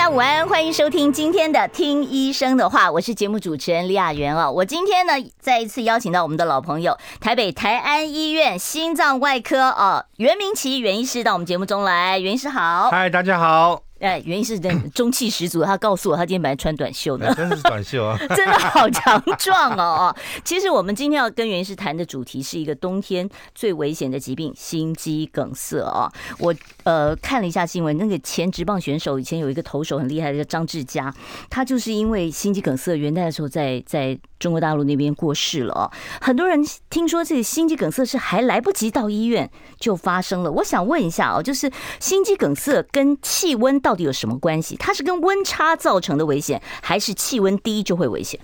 大家午安，欢迎收听今天的《听医生的话》，我是节目主持人李雅媛哦。我今天呢，再一次邀请到我们的老朋友，台北台安医院心脏外科哦，袁明奇袁医师到我们节目中来。袁医师好，嗨，大家好。哎，原因是真 中气十足，他告诉我他今天本来穿短袖的，真是短袖啊，真的好强壮哦。其实我们今天要跟袁医师谈的主题是一个冬天最危险的疾病——心肌梗塞哦。我呃看了一下新闻，那个前职棒选手以前有一个投手很厉害的叫张志佳，他就是因为心肌梗塞元旦的时候在在。中国大陆那边过世了哦，很多人听说这个心肌梗塞是还来不及到医院就发生了。我想问一下哦，就是心肌梗塞跟气温到到底有什么关系？它是跟温差造成的危险，还是气温低就会危险？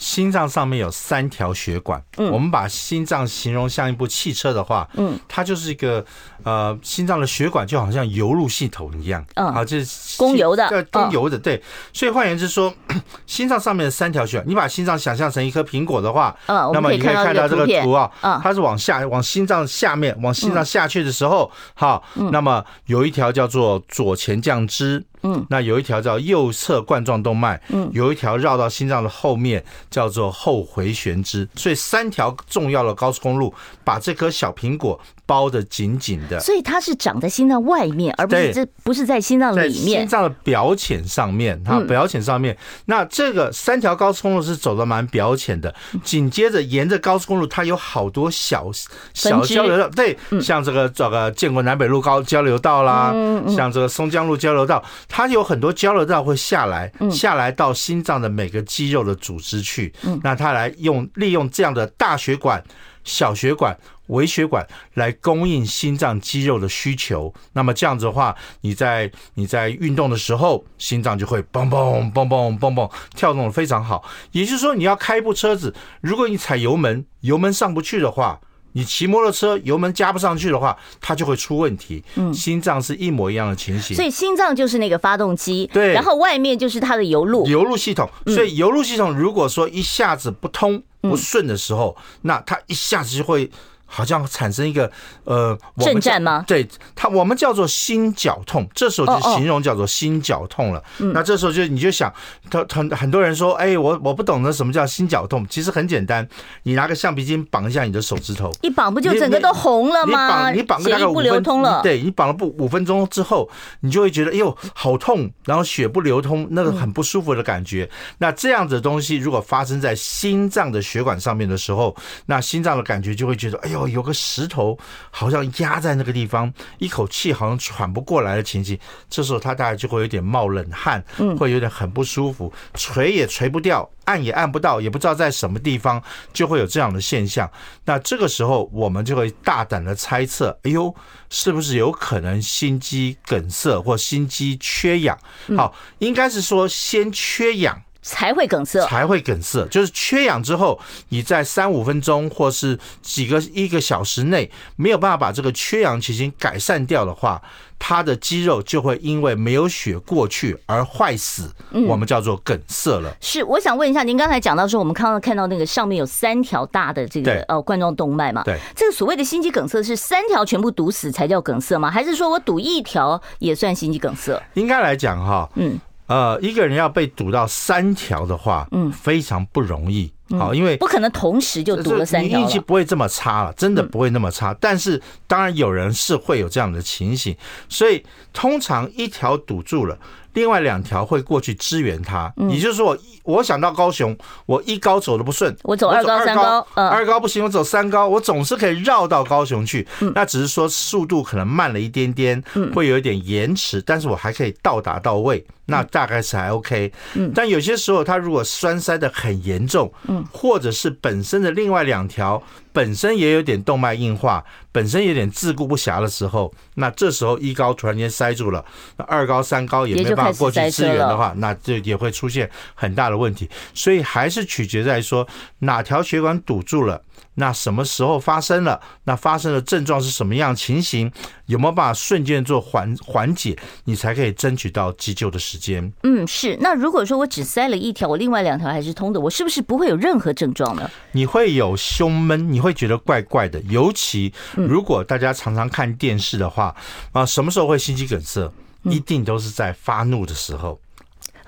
心脏上面有三条血管，嗯，我们把心脏形容像一部汽车的话，嗯，它就是一个呃，心脏的血管就好像油路系统一样，嗯，啊，就是供油的，对，供油的，对。所以换言之说，心脏上面的三条血管，你把心脏想象成一颗苹果的话，嗯，那么你可以看到这个图啊，嗯，它是往下，往心脏下面，往心脏下去的时候，好，那么有一条叫做左前降支。嗯，那有一条叫右侧冠状动脉，嗯，有一条绕到心脏的后面，叫做后回旋支，所以三条重要的高速公路把这颗小苹果包的紧紧的。所以它是长在心脏外面，而不是这不是在心脏里面。心脏的表浅上面，哈表浅上面。那这个三条高速公路是走的蛮表浅的，紧接着沿着高速公路，它有好多小小交流道，对，像这个这个建国南北路高交流道啦，像这个松江路交流道。它有很多交流道会下来，下来到心脏的每个肌肉的组织去。那它来用利用这样的大血管、小血管、微血管来供应心脏肌肉的需求。那么这样子的话，你在你在运动的时候，心脏就会嘣嘣嘣嘣嘣嘣跳动的非常好。也就是说，你要开一部车子，如果你踩油门，油门上不去的话。你骑摩托车油门加不上去的话，它就会出问题。嗯，心脏是一模一样的情形。所以心脏就是那个发动机，对，然后外面就是它的油路，油路系统。所以油路系统如果说一下子不通不顺的时候，那它一下子就会。好像产生一个呃，震颤吗？对，它我们叫做心绞痛，这时候就形容叫做心绞痛了。哦哦，那这时候就你就想，他很很多人说，哎，我我不懂得什么叫心绞痛。其实很简单，你拿个橡皮筋绑一下你的手指头，一绑不就整个都红了吗？你绑你绑个大概五分钟，对，你绑了不五分钟之后，你就会觉得哎呦好痛，然后血不流通，那个很不舒服的感觉。那这样子的东西如果发生在心脏的血管上面的时候，那心脏的感觉就会觉得哎呦。有个石头好像压在那个地方，一口气好像喘不过来的情形，这时候他大概就会有点冒冷汗，会有点很不舒服，捶也捶不掉，按也按不到，也不知道在什么地方，就会有这样的现象。那这个时候我们就会大胆的猜测，哎呦，是不是有可能心肌梗塞或心肌缺氧？好，应该是说先缺氧。才会梗塞，才会梗塞，就是缺氧之后，你在三五分钟或是几个一个小时内没有办法把这个缺氧情形改善掉的话，它的肌肉就会因为没有血过去而坏死，我们叫做梗塞了。是，我想问一下，您刚才讲到说，我们刚刚看到那个上面有三条大的这个呃冠状动脉嘛？对，这个所谓的心肌梗塞是三条全部堵死才叫梗塞吗？还是说我堵一条也算心肌梗塞？应该来讲哈，嗯。呃，一个人要被堵到三条的话，嗯，非常不容易，好，因为不可能同时就堵了三条，你运气不会这么差了，真的不会那么差。但是当然有人是会有这样的情形，所以通常一条堵住了。另外两条会过去支援他，也就是说，我我想到高雄，我一高走的不顺，我走二高三高，二高不行，我走三高，我总是可以绕到高雄去。那只是说速度可能慢了一点点，会有一点延迟，但是我还可以到达到位，那大概是还 OK。但有些时候他如果栓塞的很严重，或者是本身的另外两条本身也有点动脉硬化，本身有点自顾不暇的时候，那这时候一高突然间塞住了，那二高三高也没办法过去支援的话，那这也会出现很大的问题。所以还是取决在说哪条血管堵住了，那什么时候发生了？那发生的症状是什么样情形？有没有办法瞬间做缓缓解？你才可以争取到急救的时间。嗯，是。那如果说我只塞了一条，我另外两条还是通的，我是不是不会有任何症状呢？你会有胸闷，你会觉得怪怪的。尤其如果大家常常看电视的话，啊，什么时候会心肌梗塞？一定都是在发怒的时候。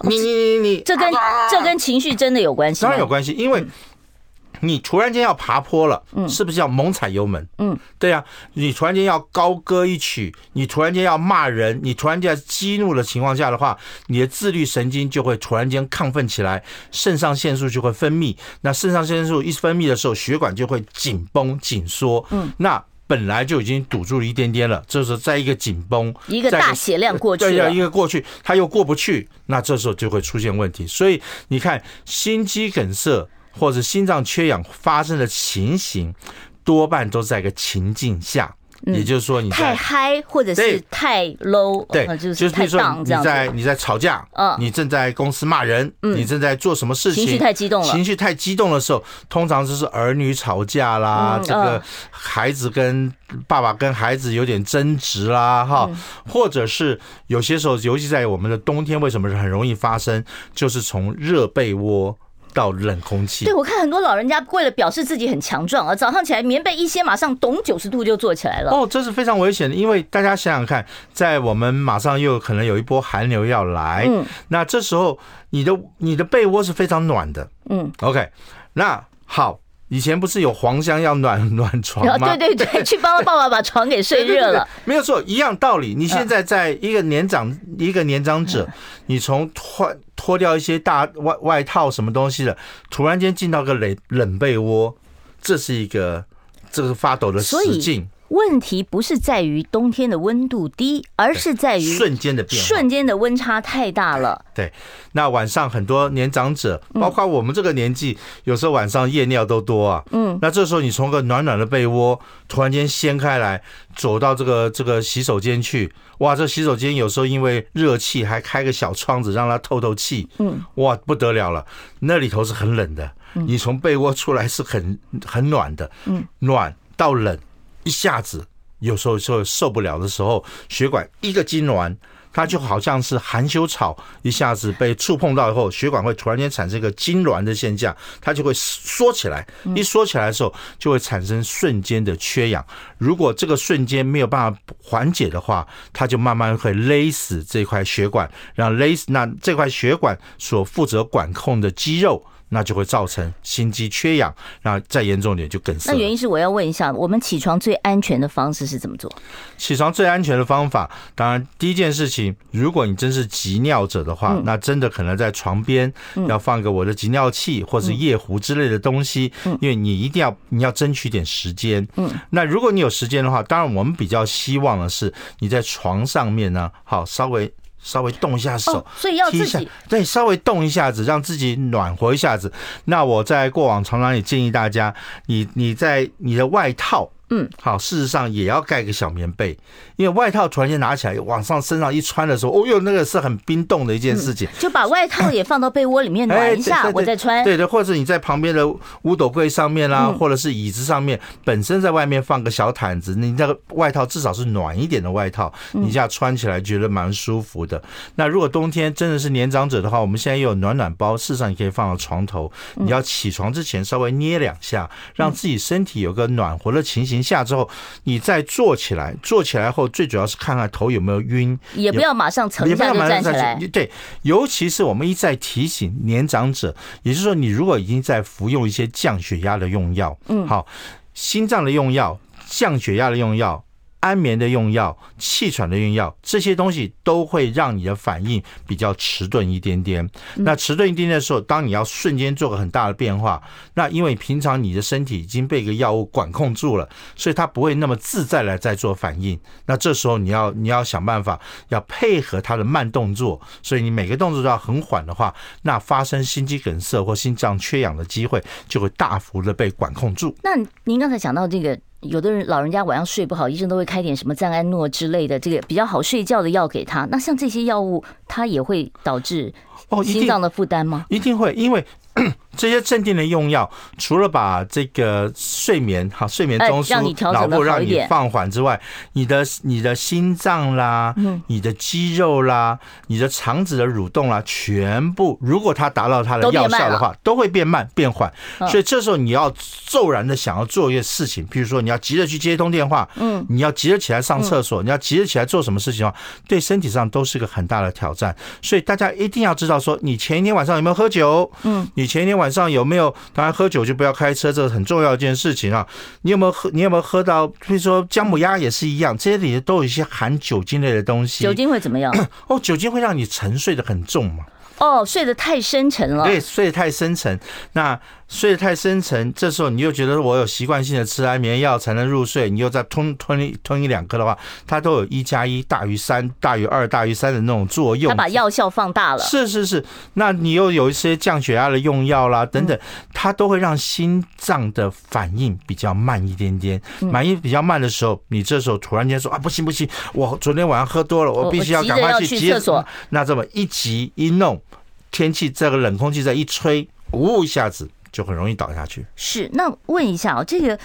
你你你你，这跟这跟情绪真的有关系？当然有关系，因为。你突然间要爬坡了，嗯，是不是要猛踩油门？嗯，对呀，你突然间要高歌一曲，你突然间要骂人，你突然间激怒的情况下的话，你的自律神经就会突然间亢奋起来，肾上腺素就会分泌。那肾上腺素一分泌的时候，血管就会紧绷紧缩。嗯，那本来就已经堵住了一点点了，这时候再一个紧绷，一个大血量过去，对呀，一个过去，它又过不去，那这时候就会出现问题。所以你看，心肌梗塞。或者心脏缺氧发生的情形，多半都在一个情境下，也就是说你太嗨或者是太 low，对，就是比如说你在你在吵架，嗯，你正在公司骂人，你正在做什么事情，情绪太激动了，情绪太激动的时候，通常就是儿女吵架啦，这个孩子跟爸爸跟孩子有点争执啦，哈，或者是有些时候，尤其在我们的冬天，为什么是很容易发生？就是从热被窝。到冷空气，对，我看很多老人家为了表示自己很强壮啊，早上起来棉被一掀，马上咚九十度就坐起来了。哦，这是非常危险的，因为大家想想看，在我们马上又可能有一波寒流要来，嗯，那这时候你的你的被窝是非常暖的，嗯，OK，那好。以前不是有黄香要暖 暖床吗？对对对，去帮爸爸把床给睡热了。没有错，一样道理。你现在在一个年长一个年长者，你从脱脱掉一些大外外套什么东西的，突然间进到个冷冷被窝，这是一个这个发抖的实境。问题不是在于冬天的温度低，而是在于瞬间的变化，瞬间的温差太大了。对，那晚上很多年长者，包括我们这个年纪，有时候晚上夜尿都多啊。嗯，那这时候你从个暖暖的被窝突然间掀开来，走到这个这个洗手间去，哇，这洗手间有时候因为热气还开个小窗子让它透透气。嗯，哇，不得了了，那里头是很冷的，你从被窝出来是很很暖的。嗯，暖到冷。一下子，有时候就受不了的时候，血管一个痉挛，它就好像是含羞草，一下子被触碰到以后，血管会突然间产生一个痉挛的现象，它就会缩起来。一缩起来的时候，就会产生瞬间的缺氧。如果这个瞬间没有办法缓解的话，它就慢慢会勒死这块血管，让勒死那这块血管所负责管控的肌肉。那就会造成心肌缺氧，那再严重点就梗塞。那原因是我要问一下，我们起床最安全的方式是怎么做？起床最安全的方法，当然第一件事情，如果你真是急尿者的话，那真的可能在床边要放个我的急尿器或是夜壶之类的东西，因为你一定要你要争取点时间。嗯，那如果你有时间的话，当然我们比较希望的是你在床上面呢，好稍微。稍微动一下手，所以要自己对，稍微动一下子，让自己暖和一下子。那我在过往常常也建议大家，你你在你的外套。嗯，好，事实上也要盖个小棉被，因为外套突然间拿起来往上身上一穿的时候，哦哟，那个是很冰冻的一件事情。就把外套也放到被窝里面 暖一下，我再穿。对对，或者你在旁边的五斗柜上面啦，或者是椅子上面，本身在外面放个小毯子，你那个外套至少是暖一点的外套，你这样穿起来觉得蛮舒服的。那如果冬天真的是年长者的话，我们现在也有暖暖包，事实上你可以放到床头，你要起床之前稍微捏两下，让自己身体有个暖和的情形。下之后，你再坐起来，坐起来后，最主要是看看头有没有晕，也不要马上沉下就站起来。对，尤其是我们一再提醒年长者，也就是说，你如果已经在服用一些降血压的用药，嗯，好，心脏的用药，降血压的用药。安眠的用药、气喘的用药，这些东西都会让你的反应比较迟钝一点点。那迟钝一点点的时候，当你要瞬间做个很大的变化，那因为平常你的身体已经被一个药物管控住了，所以它不会那么自在来再做反应。那这时候你要你要想办法要配合它的慢动作，所以你每个动作都要很缓的话，那发生心肌梗塞或心脏缺氧的机会就会大幅的被管控住。那您刚才讲到这个。有的人老人家晚上睡不好，医生都会开点什么赞安诺之类的这个比较好睡觉的药给他。那像这些药物，它也会导致哦心脏的负担吗？一定会，因为 这些镇定的用药，除了把这个睡眠哈睡眠中枢脑部让你放缓之外，你的你的心脏啦，你的肌肉啦，你的肠子的蠕动啦，全部如果它达到它的药效的话，都会变慢变缓。所以这时候你要骤然的想要做一些事情，比如说你要急着去接通电话，嗯，你要急着起来上厕所，你要急着起来做什么事情的话，对身体上都是个很大的挑战。所以大家一定要知道说，你前一天晚上有没有喝酒？嗯，你前一天晚上有没有？当然喝酒就不要开车，这是很重要一件事情啊。你有没有喝？你有没有喝到？比如说姜母鸭也是一样，这些里面都有一些含酒精类的东西。酒精会怎么样？哦，酒精会让你沉睡的很重嘛。哦，睡得太深沉了。对，睡得太深沉。那。睡得太深沉，这时候你又觉得我有习惯性的吃安眠药才能入睡，你又再吞吞一吞一两颗的话，它都有一加一大于三、大于二、大于三的那种作用。它把药效放大了。是是是，那你又有一些降血压的用药啦等等，它都会让心脏的反应比较慢一点点。反应比较慢的时候，你这时候突然间说啊，不行不行，我昨天晚上喝多了，我必须要赶快去厕所。那这么一急一弄，天气这个冷空气再一吹，呜一下子。就很容易倒下去。是，那问一下啊，这个。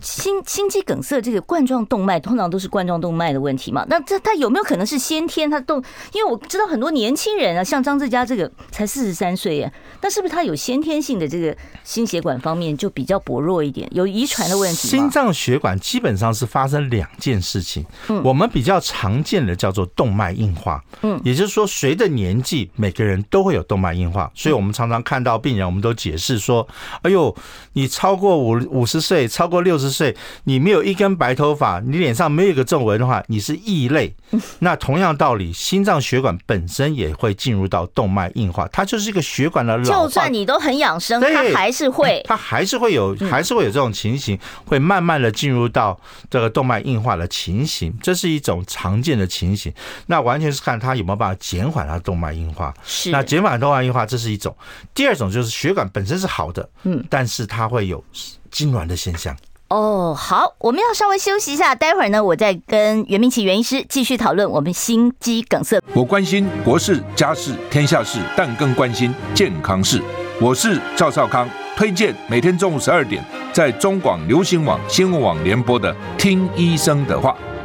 心心肌梗塞这个冠状动脉通常都是冠状动脉的问题嘛？那这他有没有可能是先天他动？因为我知道很多年轻人啊，像张志佳这个才四十三岁耶，那是不是他有先天性的这个心血管方面就比较薄弱一点，有遗传的问题？心脏血管基本上是发生两件事情，嗯我们比较常见的叫做动脉硬化，嗯，也就是说随着年纪，每个人都会有动脉硬化，所以我们常常看到病人，我们都解释说，哎呦，你超过五五十岁，超过六十。岁，你没有一根白头发，你脸上没有一个皱纹的话，你是异类。那同样道理，心脏血管本身也会进入到动脉硬化，它就是一个血管的老化。就算你都很养生，它还是会，它还是会有，还是会有这种情形，会慢慢的进入到这个动脉硬化的情形，这是一种常见的情形。那完全是看它有没有办法减缓它动脉硬化。是，那减缓动脉硬化，这是一种。第二种就是血管本身是好的，嗯，但是它会有痉挛的现象。哦，好，我们要稍微休息一下，待会儿呢，我再跟袁明奇袁医师继续讨论我们心肌梗塞。我关心国事、家事、天下事，但更关心健康事。我是赵少康，推荐每天中午十二点在中广流行网、新闻网联播的《听医生的话》。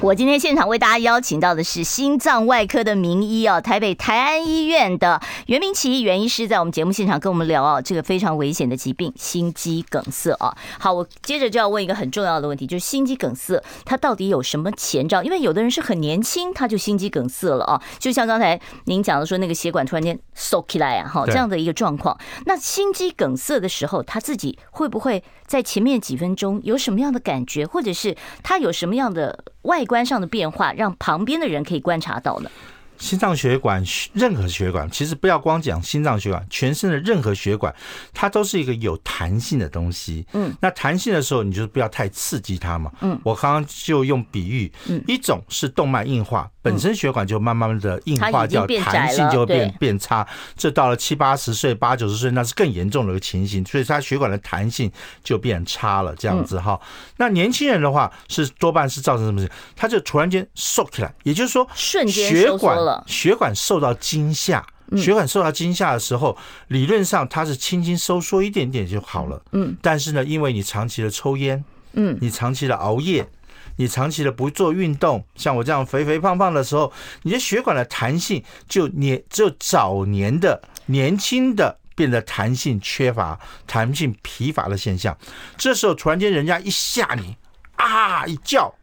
我今天现场为大家邀请到的是心脏外科的名医啊，台北台安医院的袁明奇袁医师，在我们节目现场跟我们聊啊，这个非常危险的疾病——心肌梗塞啊。好，我接着就要问一个很重要的问题，就是心肌梗塞它到底有什么前兆？因为有的人是很年轻，他就心肌梗塞了啊，就像刚才您讲的说，那个血管突然间缩起来啊，哈，这样的一个状况。那心肌梗塞的时候，他自己会不会在前面几分钟有什么样的感觉，或者是他有什么样的外观？观上的变化，让旁边的人可以观察到呢。心脏血管，任何血管，其实不要光讲心脏血管，全身的任何血管，它都是一个有弹性的东西。嗯，那弹性的时候，你就不要太刺激它嘛。嗯，我刚刚就用比喻，嗯，一种是动脉硬化。本身血管就慢慢的硬化掉，弹性就会变变差。这到了七八十岁、八九十岁，那是更严重的一个情形。所以它血管的弹性就变差了，这样子哈。那年轻人的话，是多半是造成什么事？他就突然间瘦起来，也就是说，瞬间血管血管受到惊吓，血管受到惊吓的时候，理论上它是轻轻收缩一点点就好了。嗯，但是呢，因为你长期的抽烟，嗯，你长期的熬夜。你长期的不做运动，像我这样肥肥胖胖的时候，你的血管的弹性就年就早年的年轻的变得弹性缺乏、弹性疲乏的现象。这时候突然间人家一吓你啊一叫。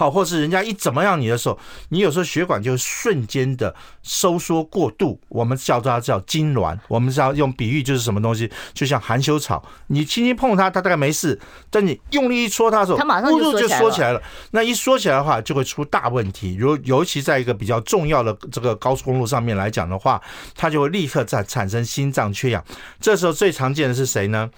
好，或是人家一怎么样你的时候，你有时候血管就瞬间的收缩过度，我们叫它叫痉挛。我们是要用比喻，就是什么东西，就像含羞草，你轻轻碰它，它大概没事，但你用力一戳它的时候，它马上就缩起来了。那一缩起来的话，就会出大问题。如尤其在一个比较重要的这个高速公路上面来讲的话，它就会立刻在产生心脏缺氧。这时候最常见的是谁呢？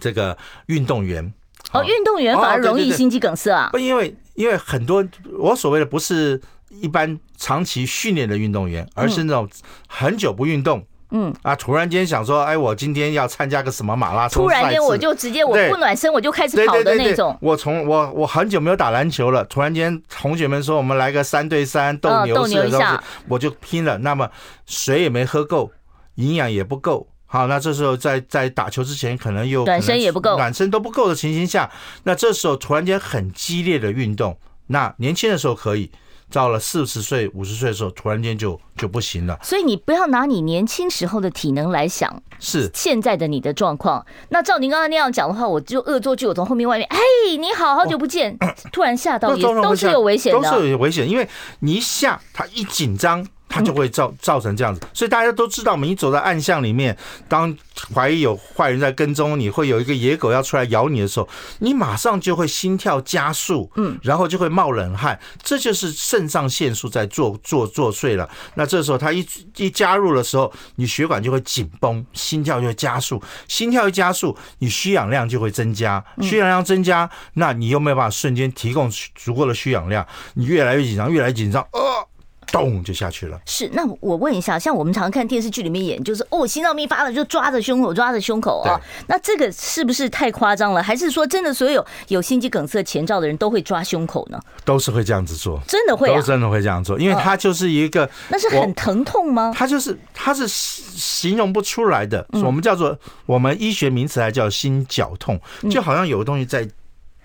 这个运动员。哦，运动员反而容易心肌梗塞啊？不，因为。因为很多我所谓的不是一般长期训练的运动员，而是那种很久不运动。嗯啊，突然间想说，哎，我今天要参加个什么马拉松？突然间我就直接我不暖身，我就开始跑的那种。我从我我很久没有打篮球了，突然间同学们说我们来个三对三斗牛士的东西，我就拼了。那么水也没喝够，营养也不够。好，那这时候在在打球之前，可能又暖身也不够，暖身都不够的情形下，那这时候突然间很激烈的运动，那年轻的时候可以。到了四十岁、五十岁的时候，突然间就就不行了。所以你不要拿你年轻时候的体能来想，是现在的你的状况。那照您刚才那样讲的话，我就恶作剧，我从后面外面，哎，你好，好久不见，突然吓到也都是有危险的，都是有危险，因为你一下他一紧张。它就会造造成这样子，所以大家都知道，我们一走在暗巷里面，当怀疑有坏人在跟踪，你会有一个野狗要出来咬你的时候，你马上就会心跳加速，嗯，然后就会冒冷汗，这就是肾上腺素在作作作祟了。那这时候它一一加入的时候，你血管就会紧绷，心跳就会加速，心跳一加速，你需氧量就会增加，需氧量增加，那你又没有办法瞬间提供足够的需氧量，你越来越紧张，越来越紧张，呃。咚就下去了。是，那我问一下，像我们常看电视剧里面演，就是哦，心脏病发了就抓着胸口，抓着胸口啊。那这个是不是太夸张了？还是说真的，所有有心肌梗塞前兆的人都会抓胸口呢？都是会这样子做，真的会、啊，都真的会这样做，因为它就是一个，那是很疼痛吗？它就是，它是形容不出来的。我们叫做，我们医学名词还叫心绞痛，就好像有个东西在。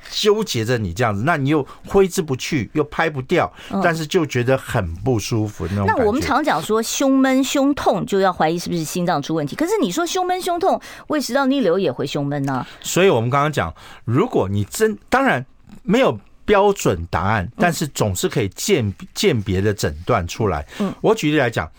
纠结着你这样子，那你又挥之不去，又拍不掉，但是就觉得很不舒服那种。那我们常讲说胸闷、胸痛，就要怀疑是不是心脏出问题。可是你说胸闷、胸痛，胃食道逆流也会胸闷呢？所以我们刚刚讲，如果你真当然没有标准答案，但是总是可以鉴鉴别的诊断出来。嗯，我举例来讲，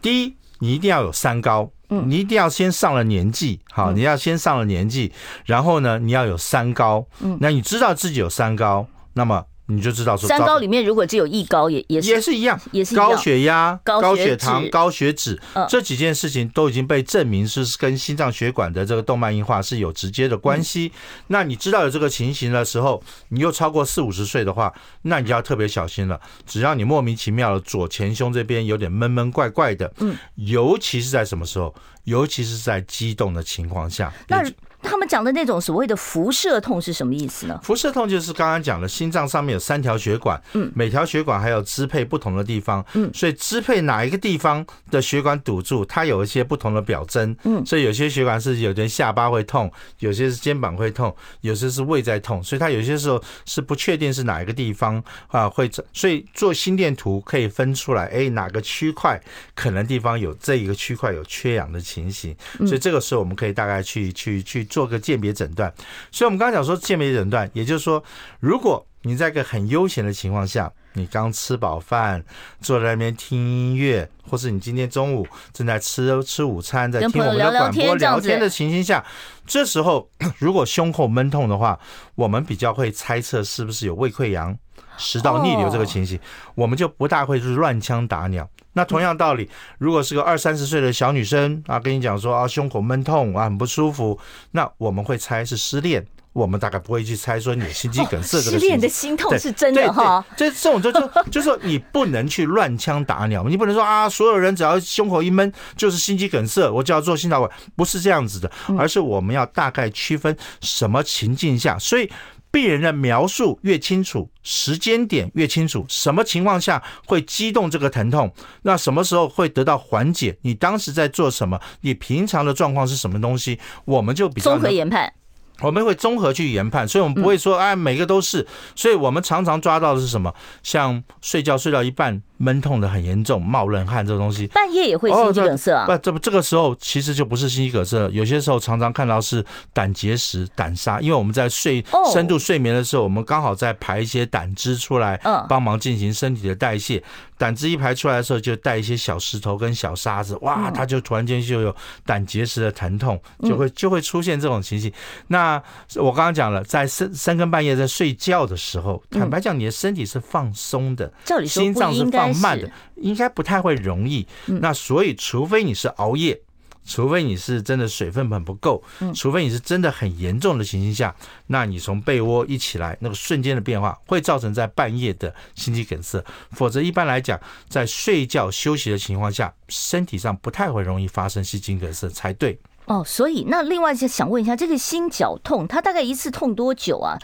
第一，你一定要有三高。你一定要先上了年纪，好，你要先上了年纪，然后呢，你要有三高，嗯，那你知道自己有三高，那么你就知道说，三高里面如果只有一高也也是也是一样，也是高血压、高血糖、高血脂，这几件事情都已经被证明是跟心脏血管的这个动脉硬化是有直接的关系。那你知道有这个情形的时候，你又超过四五十岁的话，那你就要特别小心了。只要你莫名其妙的左前胸这边有点闷闷怪怪的，嗯，尤其是在什么时候？尤其是在激动的情况下。那他们讲的那种所谓的辐射痛是什么意思呢？辐射痛就是刚刚讲的，心脏上面有三条血管，嗯，每条血管还有支配不同的地方，嗯，所以支配哪一个地方的血管堵住，它有一些不同的表征，嗯，所以有些血管是有点下巴会痛，有些是肩膀会痛，有些是胃在痛，所以它有些时候是不确定是哪一个地方啊会，所以做心电图可以分出来，哎，哪个区块可能地方有这一个区块有缺氧的情形，所以这个时候我们可以大概去去去。做个鉴别诊断，所以我们刚刚讲说鉴别诊断，也就是说，如果你在一个很悠闲的情况下，你刚吃饱饭，坐在那边听音乐，或是你今天中午正在吃吃午餐，在听我们的广播聊天的情形下，这时候 如果胸口闷痛的话，我们比较会猜测是不是有胃溃疡、食道逆流这个情形，我们就不大会是乱枪打鸟。那同样道理，如果是个二三十岁的小女生啊，跟你讲说啊胸口闷痛啊很不舒服，那我们会猜是失恋，我们大概不会去猜说你有心肌梗塞这个。失恋的心痛是真的哈，这这种就就就是说你不能去乱枪打鸟，你不能说啊所有人只要胸口一闷就是心肌梗塞，我就要做心导管，不是这样子的，而是我们要大概区分什么情境下，所以。病人的描述越清楚，时间点越清楚，什么情况下会激动这个疼痛？那什么时候会得到缓解？你当时在做什么？你平常的状况是什么东西？我们就比较综合研判。我们会综合去研判，所以我们不会说哎，每个都是。所以我们常常抓到的是什么？像睡觉睡到一半。闷痛的很严重，冒冷汗这个东西，半夜也会心肌梗塞啊？不，这不这个时候其实就不是心肌梗塞，有些时候常常看到是胆结石、胆沙，因为我们在睡深度睡眠的时候，我们刚好在排一些胆汁出来，帮忙进行身体的代谢。胆汁一排出来的时候，就带一些小石头跟小沙子，哇，它就突然间就有胆结石的疼痛，就会就会出现这种情形。那我刚刚讲了，在深深更半夜在睡觉的时候，坦白讲，你的身体是放松的，心脏是放。慢的应该不太会容易，那所以除非你是熬夜，除非你是真的水分很不够，除非你是真的很严重的情形下，那你从被窝一起来，那个瞬间的变化会造成在半夜的心肌梗塞。否则一般来讲，在睡觉休息的情况下，身体上不太会容易发生心肌梗塞才对。哦，所以那另外就想问一下，这个心绞痛，它大概一次痛多久啊？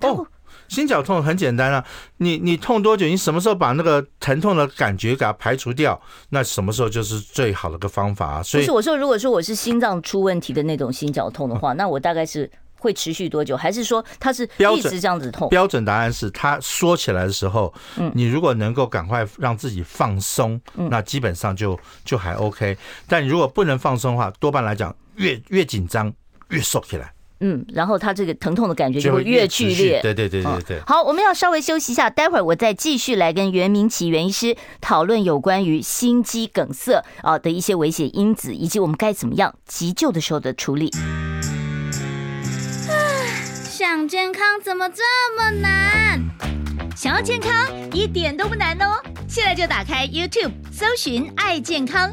哦。心绞痛很简单啊，你你痛多久？你什么时候把那个疼痛的感觉给它排除掉？那什么时候就是最好的一个方法啊？所以，我说，如果说我是心脏出问题的那种心绞痛的话，那我大概是会持续多久？还是说它是一直这样子痛？标准答案是它缩起来的时候，嗯，你如果能够赶快让自己放松，嗯那基本上就就还 OK。但如果不能放松的话，多半来讲越越紧张越缩起来。嗯，然后他这个疼痛的感觉就会越剧烈。对对对对对。好，我们要稍微休息一下，待会儿我再继续来跟袁明启袁医师讨论有关于心肌梗塞啊的一些危险因子，以及我们该怎么样急救的时候的处理。想健康怎么这么难？想要健康一点都不难哦，现在就打开 YouTube 搜寻“爱健康”，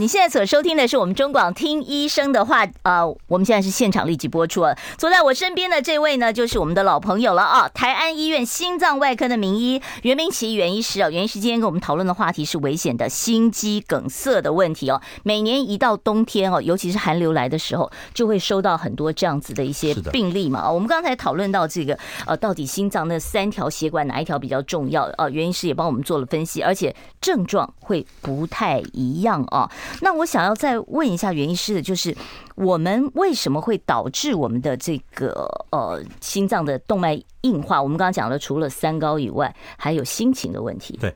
你现在所收听的是我们中广听医生的话，呃，我们现在是现场立即播出了。坐在我身边的这位呢，就是我们的老朋友了啊，台安医院心脏外科的名医袁明奇袁医师啊。袁医师今天跟我们讨论的话题是危险的心肌梗塞的问题哦。每年一到冬天哦，尤其是寒流来的时候，就会收到很多这样子的一些病例嘛。我们刚才讨论到这个呃，到底心脏那三条血管哪一条比较重要？呃，袁医师也帮我们做了分析，而且症状会不太一样啊。那我想要再问一下袁医师的，就是我们为什么会导致我们的这个呃心脏的动脉硬化？我们刚刚讲了，除了三高以外，还有心情的问题。对，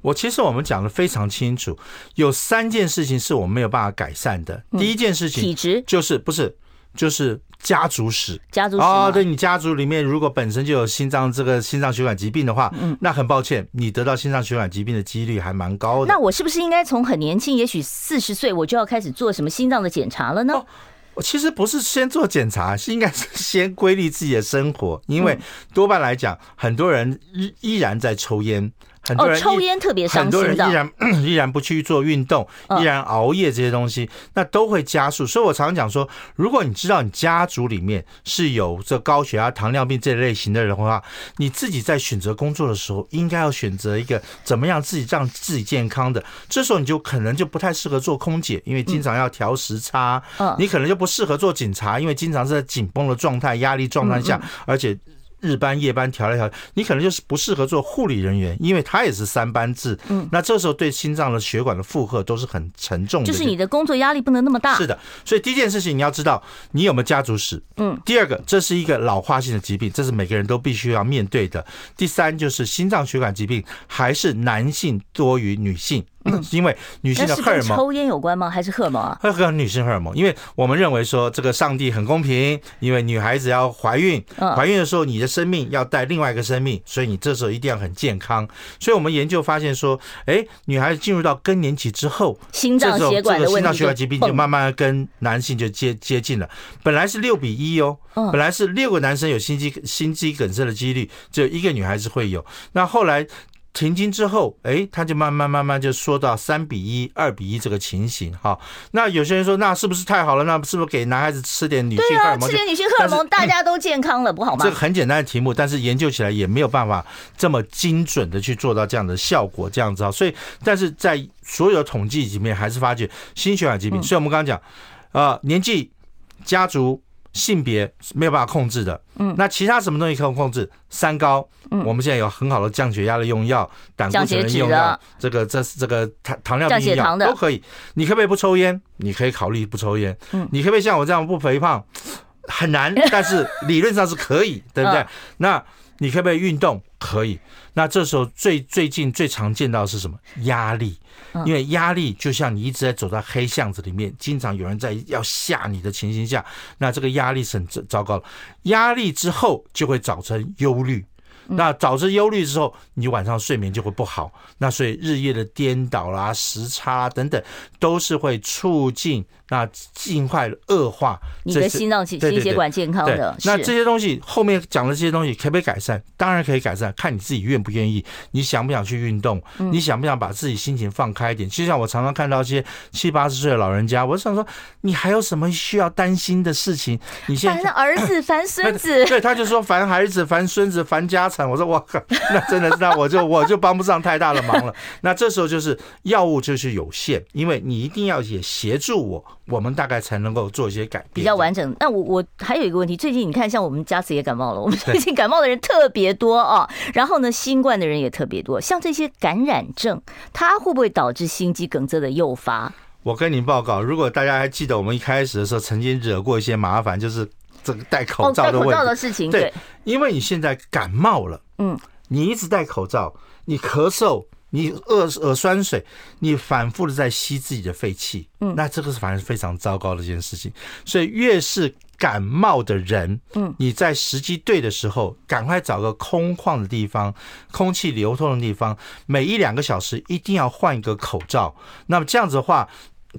我其实我们讲的非常清楚，有三件事情是我们没有办法改善的。第一件事情，体质就是不是。就是家族史，家族史哦，对，你家族里面如果本身就有心脏这个心脏血管疾病的话，嗯，那很抱歉，你得到心脏血管疾病的几率还蛮高的。那我是不是应该从很年轻，也许四十岁，我就要开始做什么心脏的检查了呢？其实不是先做检查，是应该是先规律自己的生活，因为多半来讲，很多人依依然在抽烟。很多人、哦、抽烟特别伤心的，很多人依然 依然不去做运动，依然熬夜这些东西，那都会加速。所以我常常讲说，如果你知道你家族里面是有这高血压、糖尿病这类型的人的话，你自己在选择工作的时候，应该要选择一个怎么样自己让自己健康的。这时候你就可能就不太适合做空姐，因为经常要调时差。你可能就不适合做警察，因为经常是在紧绷的状态、压力状态下，而且。日班夜班调来调，你可能就是不适合做护理人员，因为他也是三班制。嗯，那这时候对心脏的血管的负荷都是很沉重的。就是你的工作压力不能那么大。是的，所以第一件事情你要知道你有没有家族史。嗯，第二个，这是一个老化性的疾病，这是每个人都必须要面对的。第三，就是心脏血管疾病还是男性多于女性。嗯，因为女性的荷尔蒙抽烟有关吗？还是荷尔蒙啊？会和女性荷尔蒙，因为我们认为说这个上帝很公平，因为女孩子要怀孕，怀孕的时候你的生命要带另外一个生命，所以你这时候一定要很健康。所以我们研究发现说，哎，女孩子进入到更年期之后，心脏血管的问题，心脏血管疾病就慢慢跟男性就接接近了。本来是六比一哦，本来是六个男生有心肌心肌梗塞的几率，只有一个女孩子会有。那后来。停经之后，哎，他就慢慢慢慢就说到三比一、二比一这个情形哈。那有些人说，那是不是太好了？那是不是给男孩子吃点女性荷尔蒙？对啊，吃点女性荷尔蒙，大家都健康了，不好吗？这个很简单的题目，但是研究起来也没有办法这么精准的去做到这样的效果，这样子啊。所以，但是在所有的统计里面，还是发觉心血管疾病。所以我们刚刚讲，啊，年纪、家族。性别没有办法控制的，嗯，那其他什么东西可以控制？三高，嗯，我们现在有很好的降血压的用药，胆固醇的用药，这个这是这个糖糖尿病药都可以。你可不可以不抽烟？你可以考虑不抽烟。嗯，你可不可以像我这样不肥胖？很难，但是理论上是可以，对不对？那你可不可以运动？可以。那这时候最最近最常见到的是什么？压力。因为压力就像你一直在走在黑巷子里面，经常有人在要吓你的情形下，那这个压力是很糟糟糕的。压力之后就会造成忧虑，那导致忧虑之后，你晚上睡眠就会不好。那所以日夜的颠倒啦、啊、时差、啊、等等，都是会促进那尽快恶化你的心脏、心血管健康的。那这些东西后面讲的这些东西可不可以改善？当然可以改善，看你自己愿不愿意，你想不想去运动？你想不想把自己心情放开一点？就像我常常看到一些七八十岁的老人家，我想说，你还有什么需要担心的事情？你现在烦儿子、烦孙子，对，他就说烦孩子、烦孙子、烦家产。我说我靠，那真的是那我就我就帮不上太大的忙了。那这时候就是药物就是有限，因为你一定要也协助我，我们大概才能够做一些改变，比较完整。那我我还有一个问题，最近你看，像我们家慈也感冒了，我们最近感冒的人特别多啊，然后呢，新冠的人也特别多。像这些感染症，它会不会导致心肌梗塞的诱发？我跟你报告，如果大家还记得我们一开始的时候曾经惹过一些麻烦，就是这个戴口罩的问题，戴口罩的事情。对，因为你现在感冒了，嗯，你一直戴口罩，你咳嗽。你耳耳酸水，你反复的在吸自己的废气，嗯，那这个是反而是非常糟糕的一件事情。所以越是感冒的人，嗯，你在时机对的时候，赶快找个空旷的地方，空气流通的地方，每一两个小时一定要换一个口罩。那么这样子的话，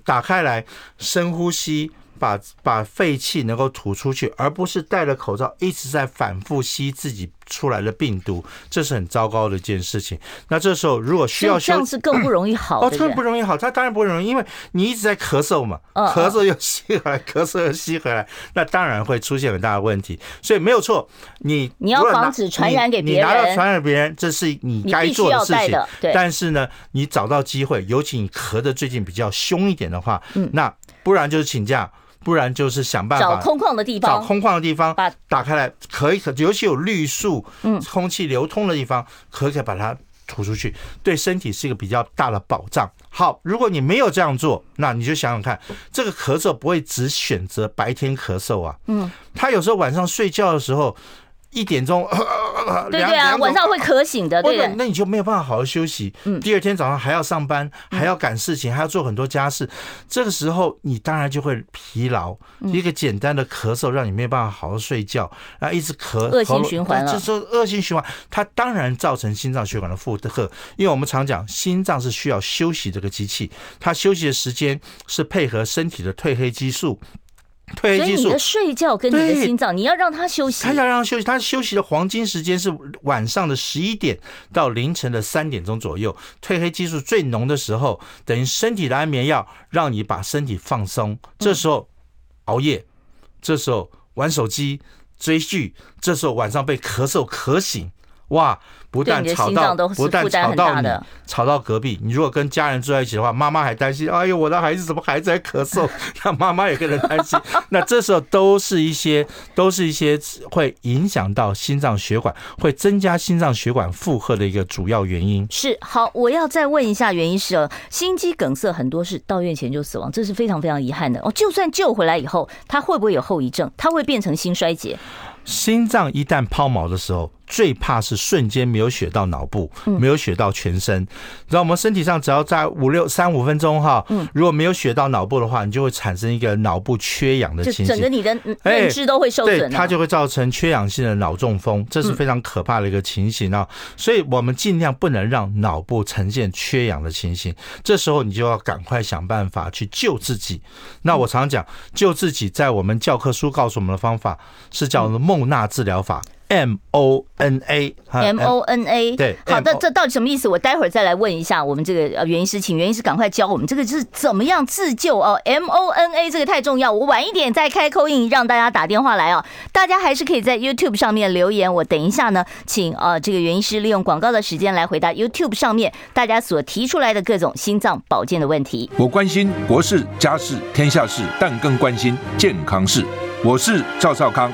打开来深呼吸。把把废气能够吐出去，而不是戴了口罩一直在反复吸自己出来的病毒，这是很糟糕的一件事情。那这时候如果需要休，这样是更不容易好。哦，更不容易好，它当然不容易，因为你一直在咳嗽嘛，咳嗽又吸回来，咳嗽又吸回来，那当然会出现很大的问题。所以没有错，你你要防止传染给别人，你拿到传染别人，这是你该做的事情。但是呢，你找到机会，尤其你咳的最近比较凶一点的话，那不然就是请假。不然就是想办法找空旷的地方，找空旷的地方把打开来，可以可尤其有绿树、嗯，空气流通的地方，可以可以把它吐出去，对身体是一个比较大的保障。好，如果你没有这样做，那你就想想看，这个咳嗽不会只选择白天咳嗽啊，嗯，他有时候晚上睡觉的时候。一点钟，对对啊，晚上会咳醒的，对，那你就没有办法好好休息。嗯，第二天早上还要上班，还要赶事情，还要做很多家事，这个时候你当然就会疲劳。一个简单的咳嗽让你没有办法好好睡觉，然后一直咳，恶性循环了。这时候恶性循环，它当然造成心脏血管的负荷。因为我们常讲，心脏是需要休息这个机器，它休息的时间是配合身体的褪黑激素。褪黑激素，你的睡觉跟你的心脏，你要让它休息。它要让它休息，它休息的黄金时间是晚上的十一点到凌晨的三点钟左右。褪黑激素最浓的时候，等于身体的安眠药，让你把身体放松。这时候熬夜，这时候玩手机、追剧，这时候晚上被咳嗽咳醒，哇！不但吵到，不但吵到你，吵到隔壁。你如果跟家人住在一起的话，妈妈还担心，哎呦，我的孩子怎么还在咳嗽？那妈妈也跟着担心。那这时候都是一些，都是一些会影响到心脏血管，会增加心脏血管负荷的一个主要原因。是好，我要再问一下原因是哦，心肌梗塞很多是到院前就死亡，这是非常非常遗憾的哦。就算救回来以后，他会不会有后遗症？他会变成心衰竭？心脏一旦抛锚的时候，最怕是瞬间没有血到脑部，没有血到全身。然后我们身体上只要在五六三五分钟哈，如果没有血到脑部的话，你就会产生一个脑部缺氧的情形，整个你的认知都会受损，它就会造成缺氧性的脑中风，这是非常可怕的一个情形啊。所以我们尽量不能让脑部呈现缺氧的情形，这时候你就要赶快想办法去救自己。那我常讲救自己，在我们教科书告诉我们的方法是叫做孟纳治疗法。M O N A，M O N A，对，好的，这到底什么意思？我待会儿再来问一下我们这个呃袁医师，请袁医师赶快教我们这个是怎么样自救哦。M O N A 这个太重要，我晚一点再开 call in 让大家打电话来哦。大家还是可以在 YouTube 上面留言，我等一下呢，请呃这个袁医师利用广告的时间来回答 YouTube 上面大家所提出来的各种心脏保健的问题。我关心国事、家事、天下事，但更关心健康事。我是赵少康。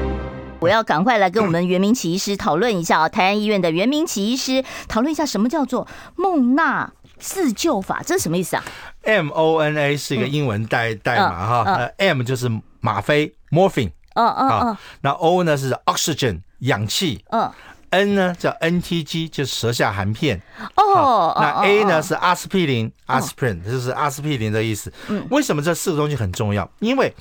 我要赶快来跟我们袁明启医师讨论一下啊！台安医院的袁明启医师讨论一下什么叫做孟娜自救法，这是什么意思啊？M O N A 是一个英文代代码哈，呃，M 就是吗啡 （morphine），嗯嗯嗯，那 O 呢是 oxygen 氧气，嗯，N 呢叫 N T G 就是舌下含片，哦，那 A 呢是阿司匹林 （aspirin） 就是阿司匹林的意思。嗯，为什么这四个东西很重要？因为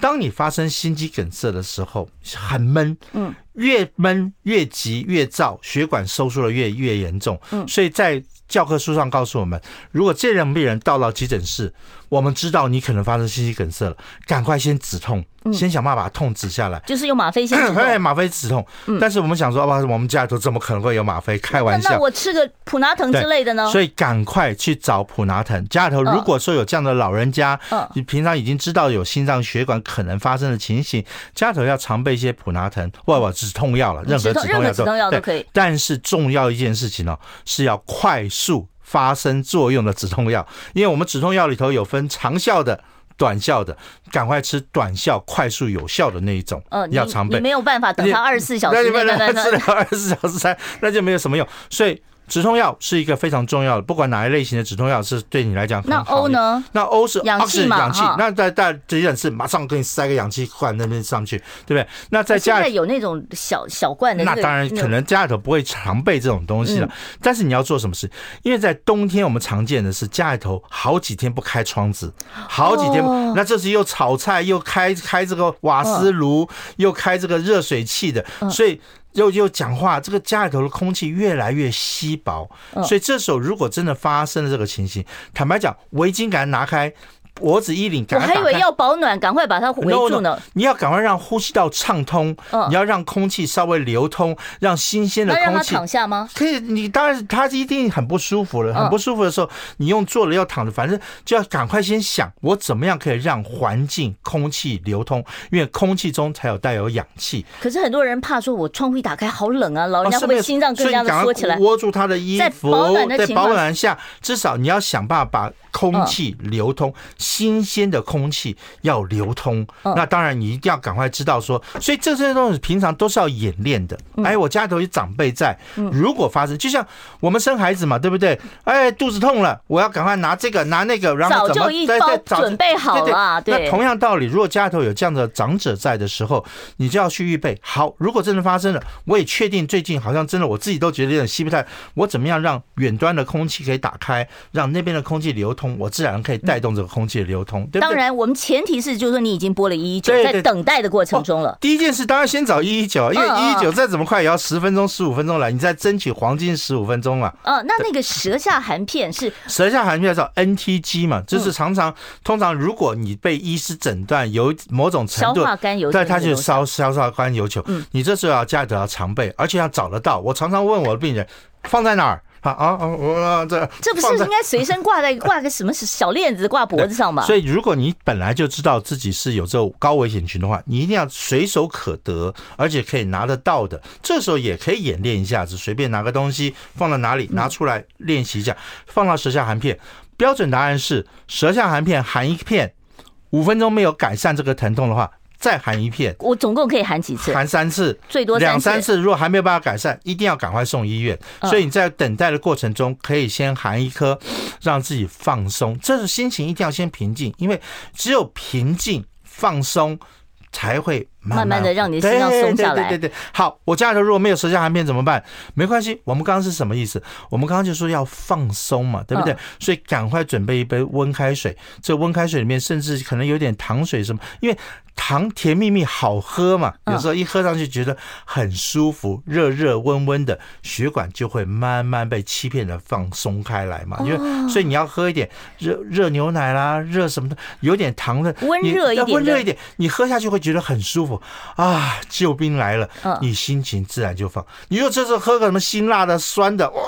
当你发生心肌梗塞的时候，很闷，嗯，越闷越急越燥，血管收缩的越越严重，嗯，所以在教科书上告诉我们，如果这样病人到了急诊室，我们知道你可能发生心肌梗塞了，赶快先止痛，先想办法把痛止下来，就是用吗啡先止痛。对，吗啡止痛。但是我们想说，哇，我们家里头怎么可能会有吗啡？开玩笑。那我吃个普拿疼之类的呢？所以赶快去找普拿疼。家里头如果说有这样的老人家，你平常已经知道有心脏血管可能发生的情形，家里头要常备一些普拿疼，或者止痛药了，任何止痛药都可以。但是重要一件事情呢，是要快速。发生作用的止痛药，因为我们止痛药里头有分长效的、短效的，赶快吃短效、快速有效的那一种。嗯，要常备。你没有办法等它二十四小时，那那那治疗二十四小时才，那就没有什么用。所以。止痛药是一个非常重要的，不管哪一类型的止痛药是对你来讲。那 O 呢？那 O 是氧气嘛？氧气。那在在急诊室马上给你塞个氧气罐那边上去，对不对？那在家里现在有那种小小罐的，那当然可能家里头不会常备这种东西了。嗯、但是你要做什么事？因为在冬天我们常见的是家里头好几天不开窗子，好几天，哦、那这是又炒菜又开开这个瓦斯炉，哦、又开这个热水器的，所以。又又讲话，这个家里头的空气越来越稀薄，所以这时候如果真的发生了这个情形，坦白讲，围巾赶快拿开。脖子衣领，我还以为要保暖，赶快把它围住呢。No, no, 你要赶快让呼吸道畅通，你要让空气稍微流通，让新鲜的空气。那让他躺下吗？可以，你当然他一定很不舒服了，很不舒服的时候，你用坐了要躺着，反正就要赶快先想我怎么样可以让环境空气流通，因为空气中才有带有氧气。可是很多人怕说，我窗户一打开好冷啊，老人家会不会心脏更加的缩起来？握住他的衣服，在保暖下，至少你要想办法把。空气流通，新鲜的空气要流通。那当然，你一定要赶快知道说，所以这些东西平常都是要演练的。哎，我家里头有长辈在，如果发生，就像我们生孩子嘛，对不对？哎，肚子痛了，我要赶快拿这个拿那个，然后怎么在在准备好了。对，那同样道理，如果家里头有这样的长者在的时候，你就要去预备好。如果真的发生了，我也确定最近好像真的，我自己都觉得有点吸不太。我怎么样让远端的空气可以打开，让那边的空气流通？我自然可以带动这个空气的流通。对对，当然，我们前提是就是说你已经拨了一一九，在等待的过程中了。第一件事当然先找一一九，因为一一九再怎么快也要十分钟、十五分钟来，你再争取黄金十五分钟嘛。嗯，那那个舌下含片是舌下含片叫 NTG 嘛，就是常常通常如果你被医师诊断有某种程度，消化甘油，对，它就烧消化甘油球。嗯，你这时候要家里头要常备，而且要找得到。我常常问我的病人放在哪儿。啊啊！我这这不是应该随身挂在 挂个什么小链子挂脖子上吗？所以，如果你本来就知道自己是有这高危险群的话，你一定要随手可得，而且可以拿得到的。这时候也可以演练一下子，随便拿个东西放到哪里，拿出来练习一下。放到舌下含片，标准答案是舌下含片含一片，五分钟没有改善这个疼痛的话。再含一片，我总共可以含几次？含三次，最多两三次。如果还没有办法改善，一定要赶快送医院。所以你在等待的过程中，可以先含一颗，让自己放松。这是心情一定要先平静，因为只有平静放松。才会慢慢的让你的心脏松下来。对对对对，好，我家里头如果没有舌下含片怎么办？没关系，我们刚刚是什么意思？我们刚刚就说要放松嘛，对不对？所以赶快准备一杯温开水，这温开水里面甚至可能有点糖水什么，因为糖甜蜜蜜好喝嘛，有时候一喝上去觉得很舒服，热热温温的，血管就会慢慢被欺骗的放松开来嘛。因为所以你要喝一点热热牛奶啦，热什么的，有点糖的，温热一点，温热一点，你喝下去会。觉得很舒服啊！救兵来了，你心情自然就放。你如果这次喝个什么辛辣的、酸的，哇，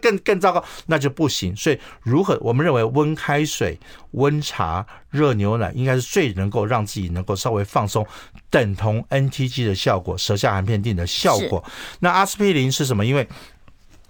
更更糟糕，那就不行。所以，如何我们认为温开水、温茶、热牛奶应该是最能够让自己能够稍微放松，等同 NTG 的效果，舌下含片定的效果。那阿司匹林是什么？因为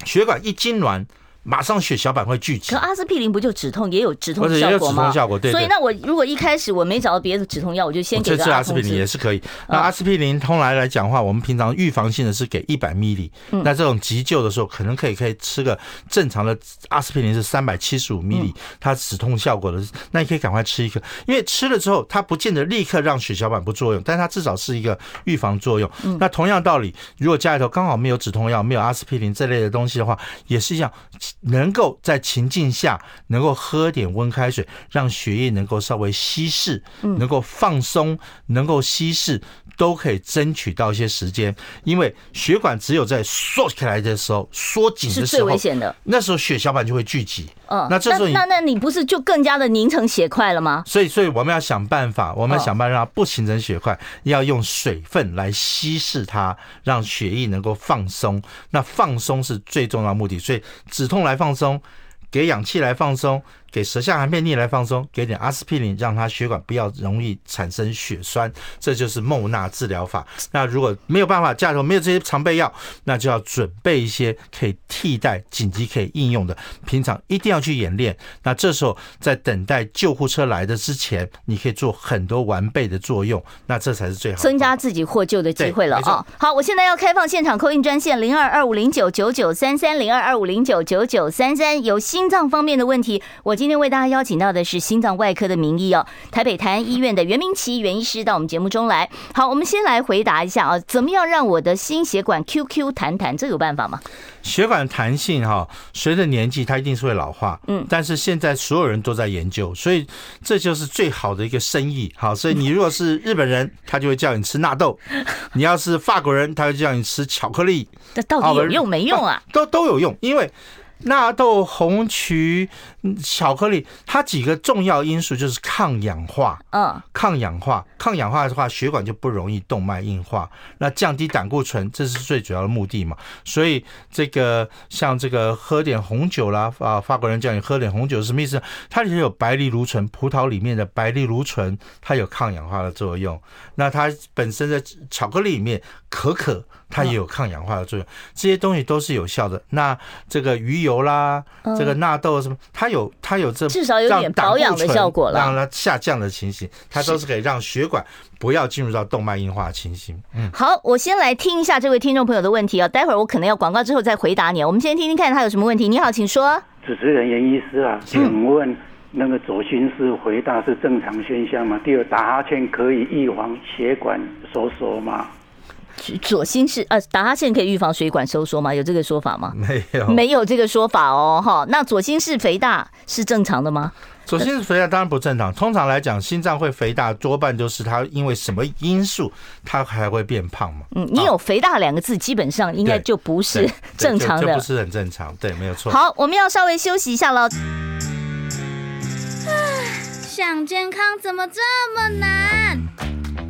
血管一痙攣。马上血小板会聚集。可阿司匹林不就止痛，也有止痛效果吗？止痛效果，对。所以那我如果一开始我没找到别的止痛药，我就先给个阿司匹林也是可以。那阿司匹林通来来讲的话，我们平常预防性的是给一百 ml。那这种急救的时候，可能可以可以吃个正常的阿司匹林是三百七十五 ml，它止痛效果的，那你可以赶快吃一颗，因为吃了之后它不见得立刻让血小板不作用，但它至少是一个预防作用。那同样道理，如果家里头刚好没有止痛药，没有阿司匹林这类的东西的话，也是一样，能够在情境下能够喝点温开水，让血液能够稍微稀释，能够放松，能够稀释，都可以争取到一些时间。因为血管只有在缩起来的时候，缩紧的时候，是最危险的。那时候血小板就会聚集。嗯，那这时候那那你不是就更加的凝成血块了吗？所以，所以我们要想办法，我们要想办法让它不形成血块，要用水分来稀释它，让血液能够放松。那放松是最重要的目的，所以止痛来放松，给氧气来放松。给舌下含片逆来放松，给点阿司匹林，让它血管不要容易产生血栓，这就是梦纳治疗法。那如果没有办法，家里头没有这些常备药，那就要准备一些可以替代、紧急可以应用的。平常一定要去演练。那这时候在等待救护车来的之前，你可以做很多完备的作用，那这才是最好，增加自己获救的机会了啊！好，我现在要开放现场 call in 专线零二二五零九九九三三零二二五零九九九三三，有心脏方面的问题，我。今天为大家邀请到的是心脏外科的名医哦，台北台安医院的袁明奇袁医师到我们节目中来。好，我们先来回答一下啊，怎么样让我的心血管 QQ 弹弹？这有办法吗？血管弹性哈，随着年纪它一定是会老化，嗯，但是现在所有人都在研究，所以这就是最好的一个生意。好，所以你如果是日本人，他就会叫你吃纳豆；你要是法国人，他就叫你吃巧克力。这到底有用没用啊？都都有用，因为。纳豆、红曲、巧克力，它几个重要因素就是抗氧化。嗯，抗氧化，抗氧化的话，血管就不容易动脉硬化。那降低胆固醇，这是最主要的目的嘛。所以这个像这个喝点红酒啦，啊，法国人叫你喝点红酒是什么意思？它里面有白藜芦醇，葡萄里面的白藜芦醇，它有抗氧化的作用。那它本身的巧克力里面，可可。它也有抗氧化的作用，这些东西都是有效的。那这个鱼油啦，这个纳豆什么，它有它有这至少有点保养的效果了，让它下降的情形，它都是可以让血管不要进入到动脉硬化的情形。嗯，好，我先来听一下这位听众朋友的问题啊，待会儿我可能要广告之后再回答你。我们先听听看他有什么问题。你好，请说。主持人袁医师啊，请问那个左心室肥大是正常现象吗？第二，打哈欠可以预防血管收缩吗？左心室呃，打哈欠可以预防水管收缩吗？有这个说法吗？没有，没有这个说法哦。哈，那左心室肥大是正常的吗？左心室肥大当然不正常。通常来讲，心脏会肥大多半就是它因为什么因素，它还会变胖嘛。嗯，你有肥大两个字，基本上应该就不是正常的，就不是很正常。对，没有错。好，我们要稍微休息一下了。想健康怎么这么难？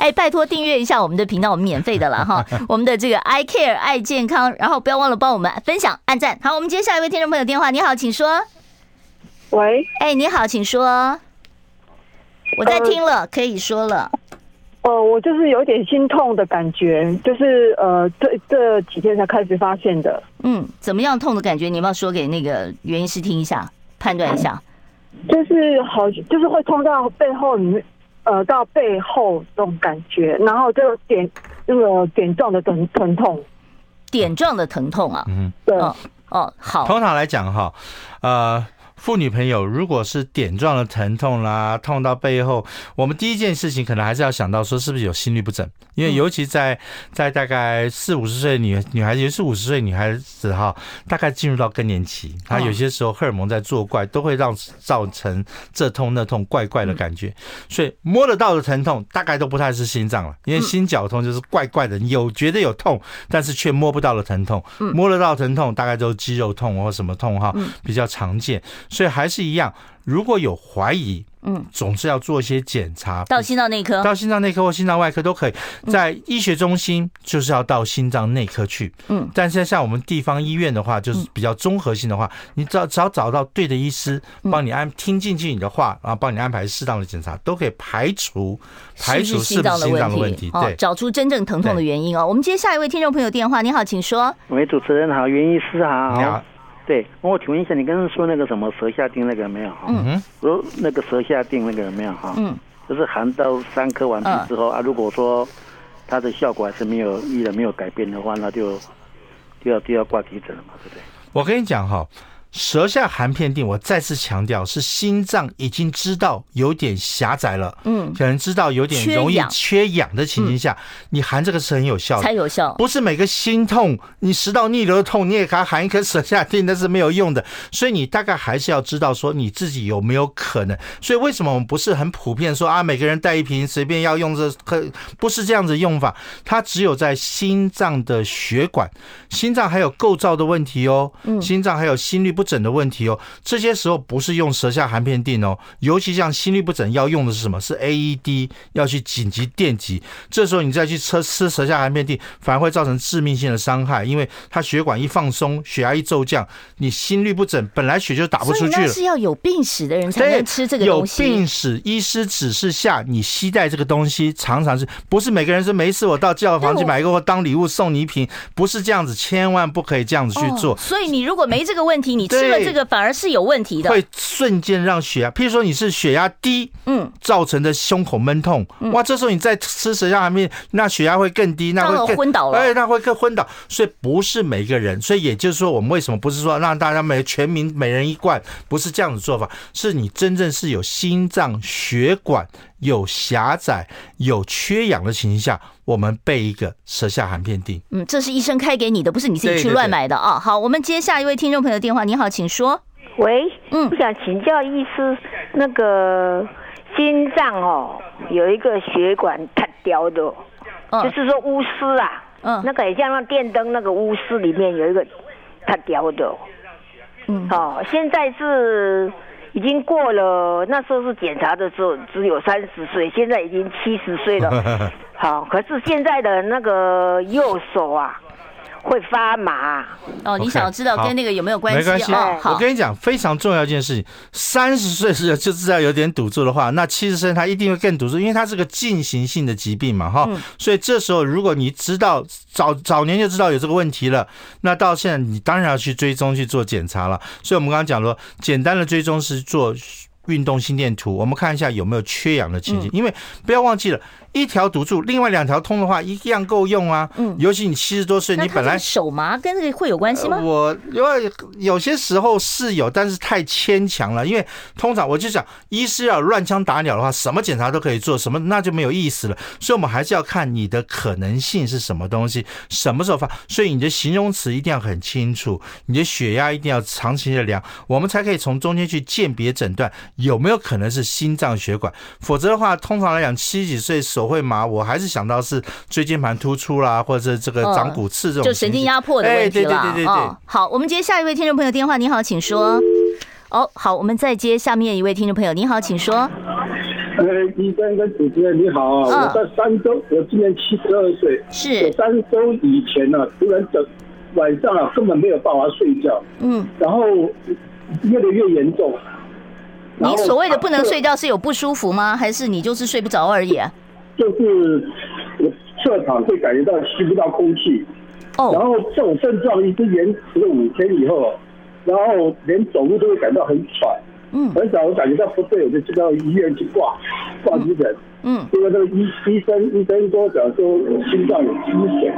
哎，拜托订阅一下我们的频道，我们免费的了哈。我们的这个 I Care 爱健康，然后不要忘了帮我们分享、按赞。好，我们接下一位听众朋友电话，你好，请说。喂，哎，你好，请说。我在听了，呃、可以说了。呃，我就是有点心痛的感觉，就是呃，这这几天才开始发现的。嗯，怎么样痛的感觉？你要不要说给那个袁医师听一下，判断一下。就是好，就是会痛到背后里面，呃，到背后这种感觉，然后就点那个点状的疼疼痛，点状的疼痛啊。嗯，对。哦，哦，好。通常来讲哈，呃。妇女朋友，如果是点状的疼痛啦，痛到背后，我们第一件事情可能还是要想到说，是不是有心律不整？因为尤其在在大概四五十岁女女孩子，也是五十岁女孩子哈，大概进入到更年期，她有些时候荷尔蒙在作怪，都会让造成这痛那痛怪怪的感觉。所以摸得到的疼痛，大概都不太是心脏了，因为心绞痛就是怪怪的，有觉得有痛，但是却摸不到的疼痛。摸得到疼痛，大概都是肌肉痛或什么痛哈，比较常见。所以还是一样，如果有怀疑，嗯，总是要做一些检查，到心脏内科，到心脏内科或心脏外科都可以。在医学中心就是要到心脏内科去，嗯，但是像我们地方医院的话，就是比较综合性的话，你只要只要找到对的医师，帮你安听进去你的话，然后帮你安排适当的检查，都可以排除排除是不是心脏的问题，对，找出真正疼痛的原因哦。我们接下一位听众朋友电话，你好，请说。喂，主持人好，袁医师好。你好。对，我请问一下，你刚刚说那个什么舌下定那个没有哈？嗯，如那个舌下定那个有没有哈？嗯，就是含到三颗完毕之后啊，如果说它的效果还是没有依然没有改变的话，那就就要就要挂急诊了嘛，对不对？我跟你讲哈。舌下含片定，我再次强调，是心脏已经知道有点狭窄了，嗯，可能知道有点容易缺氧的情形下，你含这个是很有效的，才有效。不是每个心痛，你食道逆流的痛，你也给他含一颗舌下定，那是没有用的。所以你大概还是要知道说你自己有没有可能。所以为什么我们不是很普遍说啊，每个人带一瓶随便要用这，不是这样子用法。它只有在心脏的血管，心脏还有构造的问题哦，嗯心脏还有心律不整的问题哦，这些时候不是用舌下含片定哦，尤其像心律不整要用的是什么？是 AED，要去紧急电击。这时候你再去吃吃舌下含片定，反而会造成致命性的伤害，因为它血管一放松，血压一骤降，你心律不整，本来血就打不出去了。是要有病史的人才能吃这个东西。有病史，医师指示下，你携带这个东西，常常是不是每个人说没事，我到教房去买一个或当礼物送你一瓶，不是这样子，千万不可以这样子去做。哦、所以你如果没这个问题，你吃了。这个反而是有问题的，会瞬间让血压，譬如说你是血压低，嗯，造成的胸口闷痛，哇，这时候你再吃舌下含片，那血压会更低，那会更昏倒了，哎，那会更昏倒。所以不是每个人，所以也就是说，我们为什么不是说让大家每全民每人一罐，不是这样子做法，是你真正是有心脏血管有狭窄、有缺氧的情形下，我们备一个舌下含片定。嗯，这是医生开给你的，不是你自己去乱买的啊。好，我们接下一位听众朋友的电话。你好，请说。喂，嗯，我想请教医师，那个心脏哦，有一个血管塌掉的，就是说鎢丝啊，嗯，那个也像那电灯那个鎢丝里面有一个塌掉的，嗯，哦，现在是。已经过了，那时候是检查的时候只有三十岁，现在已经七十岁了。好，可是现在的那个右手啊。会发麻哦，你想要知道跟那个有没有关系？没关系，哦、好，我跟你讲，非常重要一件事情，三十岁时就知道有点堵住的话，那七十岁他一定会更堵住，因为它是个进行性的疾病嘛，哈、嗯。所以这时候如果你知道早早年就知道有这个问题了，那到现在你当然要去追踪去做检查了。所以我们刚刚讲说，简单的追踪是做运动心电图，我们看一下有没有缺氧的情形，因为不要忘记了。一条堵住，另外两条通的话，一样够用啊。嗯，尤其你七十多岁，你本来手麻跟这个会有关系吗？我因为有些时候是有，但是太牵强了。因为通常我就讲，医师要乱枪打鸟的话，什么检查都可以做，什么那就没有意思了。所以我们还是要看你的可能性是什么东西，什么时候发。所以你的形容词一定要很清楚，你的血压一定要长期的量，我们才可以从中间去鉴别诊断有没有可能是心脏血管。否则的话，通常来讲，七十几岁手会麻，我还是想到是椎间盘突出啦，或者是这个长骨刺这种，就神经压迫的问题了。哎，对对对对对。好，我们接下一位听众朋友电话。你好，请说。哦，好，我们再接下面一位听众朋友。你好，请说。呃，医生跟主持人你好啊，我在三周，我今年七十二岁，是三周以前呢，突然整晚上啊根本没有办法睡觉，嗯，然后越来越严重。你所谓的不能睡觉是有不舒服吗？还是你就是睡不着而已啊？就是我侧躺会感觉到吸不到空气，哦，然后这种症状一直延迟了五天以后，然后连走路都会感到很喘，嗯，很少我感觉到不对，我就去到医院去挂挂急诊，嗯，因为那个医医生医生跟我讲说心脏有积水，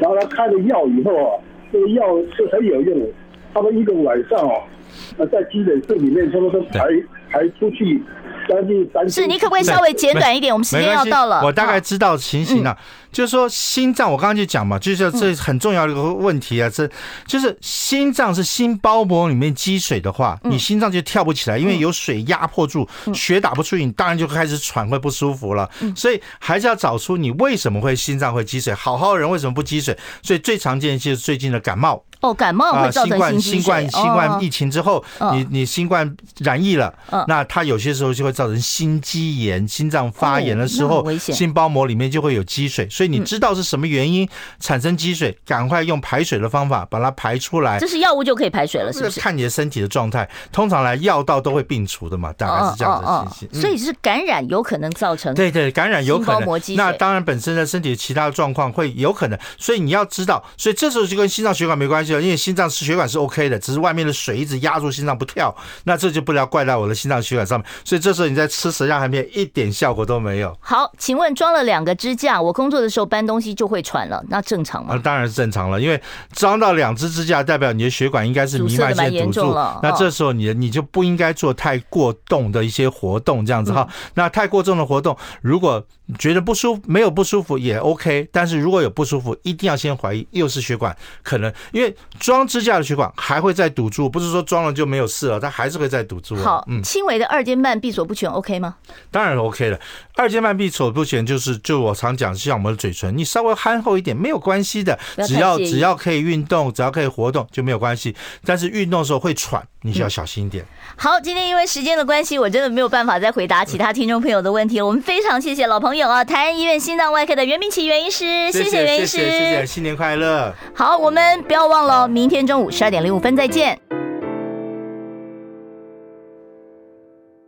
然后他开了药以后啊，这个药是很有用的，他们一个晚上哦，在急诊室里面，他们都排排出去将近三。是你可不可以稍微简短一点？我们时间要到了。我大概知道情形了，就是说心脏，我刚刚就讲嘛，就是这很重要的一个问题啊，这就是心脏是心包膜里面积水的话，你心脏就跳不起来，因为有水压迫住，血打不出去，你当然就开始喘，会不舒服了。所以还是要找出你为什么会心脏会积水，好好的人为什么不积水？所以最常见的就是最近的感冒哦，感冒会造成心肌水。新冠新冠疫情之后，你你新冠染疫了，那它有些时候就会造成心肌炎、心脏发炎的时候，心包膜里面就会有积水。所以你知道是什么原因产生积水，赶快用排水的方法把它排出来。这是药物就可以排水了，是不是？看你的身体的状态，通常来药到都会病除的嘛，大概是这样的情形。所以是感染有可能造成，对对，感染有可能。那当然本身的身体的其他的状况会有可能，所以你要知道，所以这时候就跟心脏血管没关系了，因为心脏是血管是 OK 的，只是外面的水一直压住心脏不跳，那这就不要怪在我的心脏血管上面。所以这时候你在吃舌下含片一点效果都没有。好，请问装了两个支架，我工作的时候搬东西就会喘了，那正常吗？啊，当然是正常了，因为装到两只支架，代表你的血管应该是弥漫性堵住了。那这时候你你就不应该做太过动的一些活动，这样子哈。那太过重的活动，如果觉得不舒服，没有不舒服也 OK，但是如果有不舒服，一定要先怀疑又是血管可能，因为装支架的血管还会再堵住，不是说装了就没有事了，它还是会再堵住。好，嗯，轻微的二尖瓣闭锁不全 OK 吗？当然 OK 了，二尖瓣闭锁不全就是就我常讲，像我们的嘴唇，你稍微憨厚一点没有关系的，只要只要可以运动，只要可以活动就没有关系，但是运动的时候会喘，你就要小心一点。好，今天因为时间的关系，我真的没有办法再回答其他听众朋友的问题了。我们非常谢谢老朋友啊，台安医院心脏外科的袁明奇袁医师，谢谢袁医师，谢谢，谢谢，新年快乐。好，我们不要忘了，明天中午十二点零五分再见。